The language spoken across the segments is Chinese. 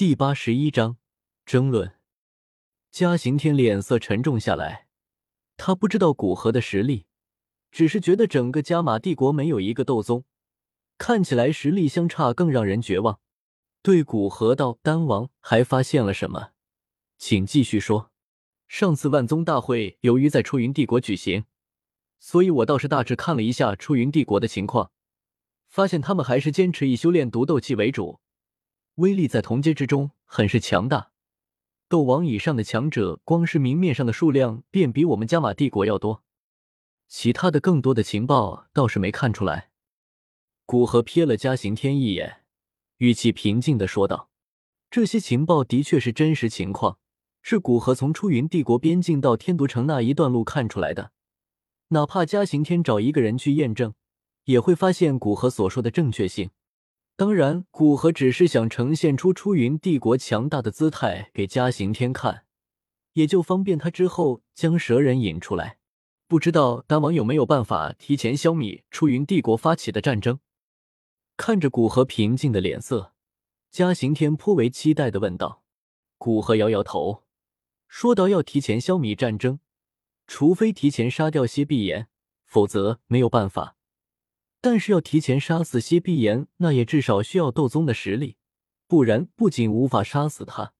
第八十一章争论。嘉刑天脸色沉重下来，他不知道古河的实力，只是觉得整个加玛帝国没有一个斗宗，看起来实力相差更让人绝望。对古河道：“丹王还发现了什么？请继续说。上次万宗大会由于在出云帝国举行，所以我倒是大致看了一下出云帝国的情况，发现他们还是坚持以修炼毒斗气为主。”威力在同阶之中很是强大，斗王以上的强者，光是明面上的数量便比我们加玛帝国要多。其他的更多的情报倒是没看出来。古河瞥了嘉行天一眼，语气平静的说道：“这些情报的确是真实情况，是古河从出云帝国边境到天都城那一段路看出来的。哪怕嘉行天找一个人去验证，也会发现古河所说的正确性。”当然，古河只是想呈现出出云帝国强大的姿态给嘉刑天看，也就方便他之后将蛇人引出来。不知道丹王有没有办法提前消灭出云帝国发起的战争？看着古河平静的脸色，嘉刑天颇为期待的问道。古河摇摇头，说道：“要提前消灭战争，除非提前杀掉蝎碧炎，否则没有办法。”但是要提前杀死蝎碧炎，那也至少需要斗宗的实力，不然不仅无法杀死他，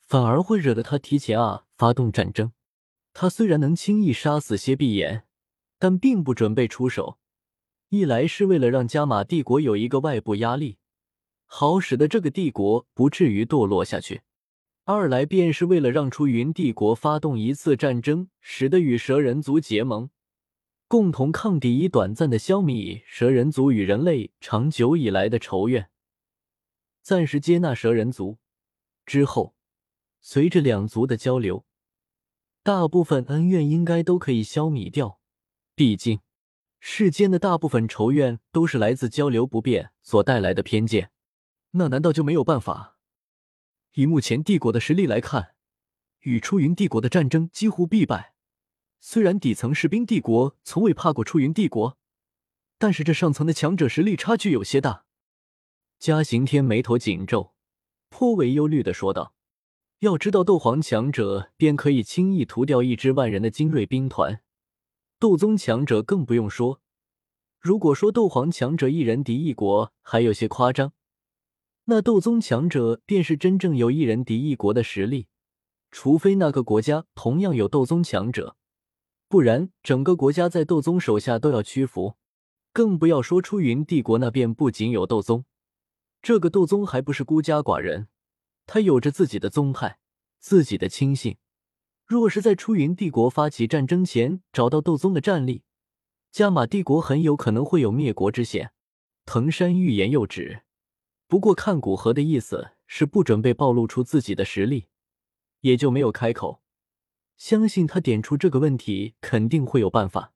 反而会惹得他提前啊发动战争。他虽然能轻易杀死蝎碧炎，但并不准备出手。一来是为了让加玛帝国有一个外部压力，好使得这个帝国不至于堕落下去；二来便是为了让出云帝国发动一次战争，使得与蛇人族结盟。共同抗敌，以短暂的消弭蛇人族与人类长久以来的仇怨，暂时接纳蛇人族之后，随着两族的交流，大部分恩怨应该都可以消弭掉。毕竟，世间的大部分仇怨都是来自交流不便所带来的偏见。那难道就没有办法？以目前帝国的实力来看，与出云帝国的战争几乎必败。虽然底层士兵帝国从未怕过出云帝国，但是这上层的强者实力差距有些大。嘉刑天眉头紧皱，颇为忧虑的说道：“要知道，斗皇强者便可以轻易屠掉一支万人的精锐兵团，斗宗强者更不用说。如果说斗皇强者一人敌一国还有些夸张，那斗宗强者便是真正有一人敌一国的实力。除非那个国家同样有斗宗强者。”不然，整个国家在斗宗手下都要屈服，更不要说出云帝国那边不仅有斗宗，这个斗宗还不是孤家寡人，他有着自己的宗派、自己的亲信。若是在出云帝国发起战争前找到斗宗的战力，加玛帝国很有可能会有灭国之险。藤山欲言又止，不过看古河的意思是不准备暴露出自己的实力，也就没有开口。相信他点出这个问题，肯定会有办法。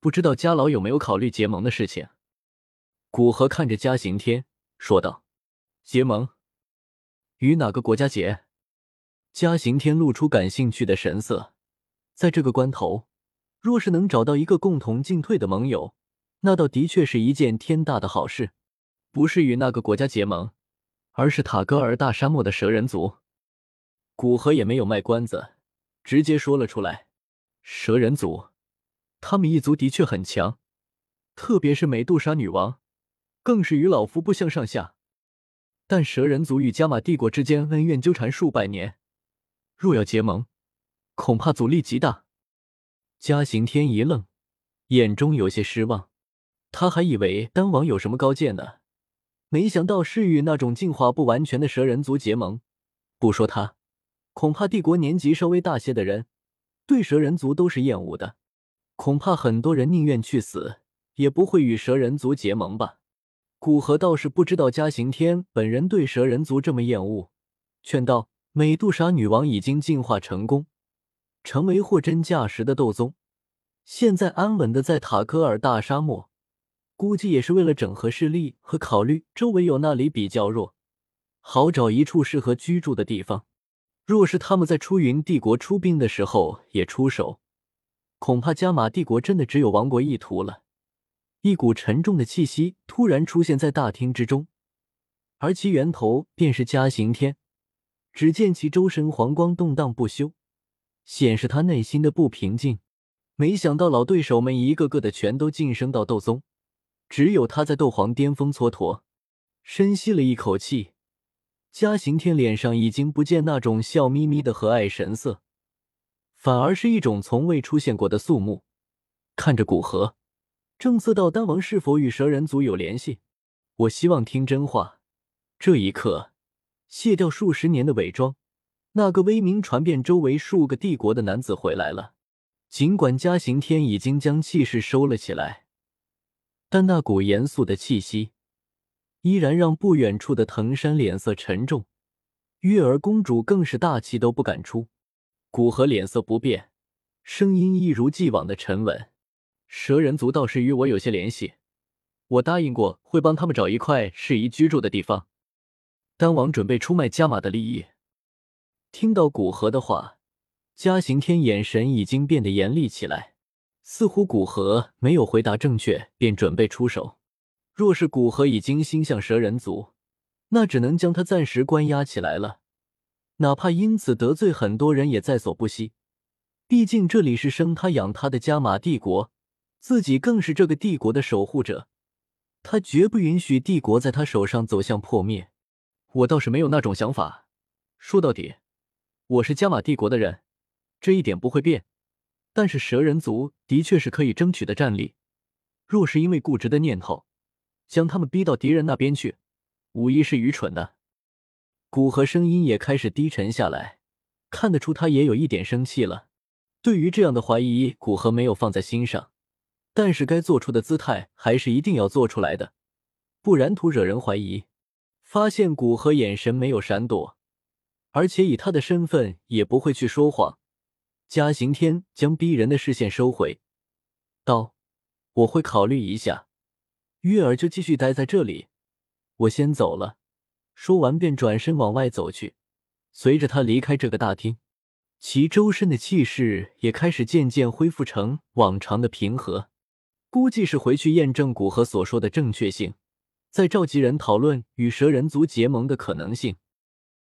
不知道家老有没有考虑结盟的事情？古河看着嘉刑天说道：“结盟？与哪个国家结？”嘉刑天露出感兴趣的神色。在这个关头，若是能找到一个共同进退的盟友，那倒的确是一件天大的好事。不是与那个国家结盟，而是塔戈尔大沙漠的蛇人族。古河也没有卖关子。直接说了出来，蛇人族，他们一族的确很强，特别是美杜莎女王，更是与老夫不相上下。但蛇人族与加玛帝国之间恩怨纠缠数百年，若要结盟，恐怕阻力极大。嘉刑天一愣，眼中有些失望。他还以为丹王有什么高见呢，没想到是与那种进化不完全的蛇人族结盟。不说他。恐怕帝国年纪稍微大些的人，对蛇人族都是厌恶的。恐怕很多人宁愿去死，也不会与蛇人族结盟吧。古河倒是不知道嘉刑天本人对蛇人族这么厌恶，劝道：“美杜莎女王已经进化成功，成为货真价实的斗宗，现在安稳的在塔科尔大沙漠，估计也是为了整合势力和考虑周围有那里比较弱，好找一处适合居住的地方。”若是他们在出云帝国出兵的时候也出手，恐怕加玛帝国真的只有亡国一途了。一股沉重的气息突然出现在大厅之中，而其源头便是嘉刑天只见其周身黄光动荡不休，显示他内心的不平静。没想到老对手们一个个的全都晋升到斗宗，只有他在斗皇巅峰蹉跎。深吸了一口气，嘉刑天脸上已经不见那种笑眯眯的和蔼神色，反而是一种从未出现过的肃穆。看着古河，正色道：“丹王是否与蛇人族有联系？我希望听真话。”这一刻，卸掉数十年的伪装，那个威名传遍周围数个帝国的男子回来了。尽管嘉刑天已经将气势收了起来，但那股严肃的气息。依然让不远处的藤山脸色沉重，月儿公主更是大气都不敢出。古河脸色不变，声音一如既往的沉稳。蛇人族倒是与我有些联系，我答应过会帮他们找一块适宜居住的地方。丹王准备出卖加玛的利益。听到古河的话，嘉刑天眼神已经变得严厉起来，似乎古河没有回答正确，便准备出手。若是古河已经心向蛇人族，那只能将他暂时关押起来了，哪怕因此得罪很多人也在所不惜。毕竟这里是生他养他的加玛帝国，自己更是这个帝国的守护者，他绝不允许帝国在他手上走向破灭。我倒是没有那种想法。说到底，我是加玛帝国的人，这一点不会变。但是蛇人族的确是可以争取的战力，若是因为固执的念头。将他们逼到敌人那边去，无疑是愚蠢的。古河声音也开始低沉下来，看得出他也有一点生气了。对于这样的怀疑，古河没有放在心上，但是该做出的姿态还是一定要做出来的，不然徒惹人怀疑。发现古河眼神没有闪躲，而且以他的身份也不会去说谎。嘉刑天将逼人的视线收回，道：“我会考虑一下。”月儿就继续待在这里，我先走了。说完便转身往外走去。随着他离开这个大厅，其周身的气势也开始渐渐恢复成往常的平和。估计是回去验证古河所说的正确性，在召集人讨论与蛇人族结盟的可能性。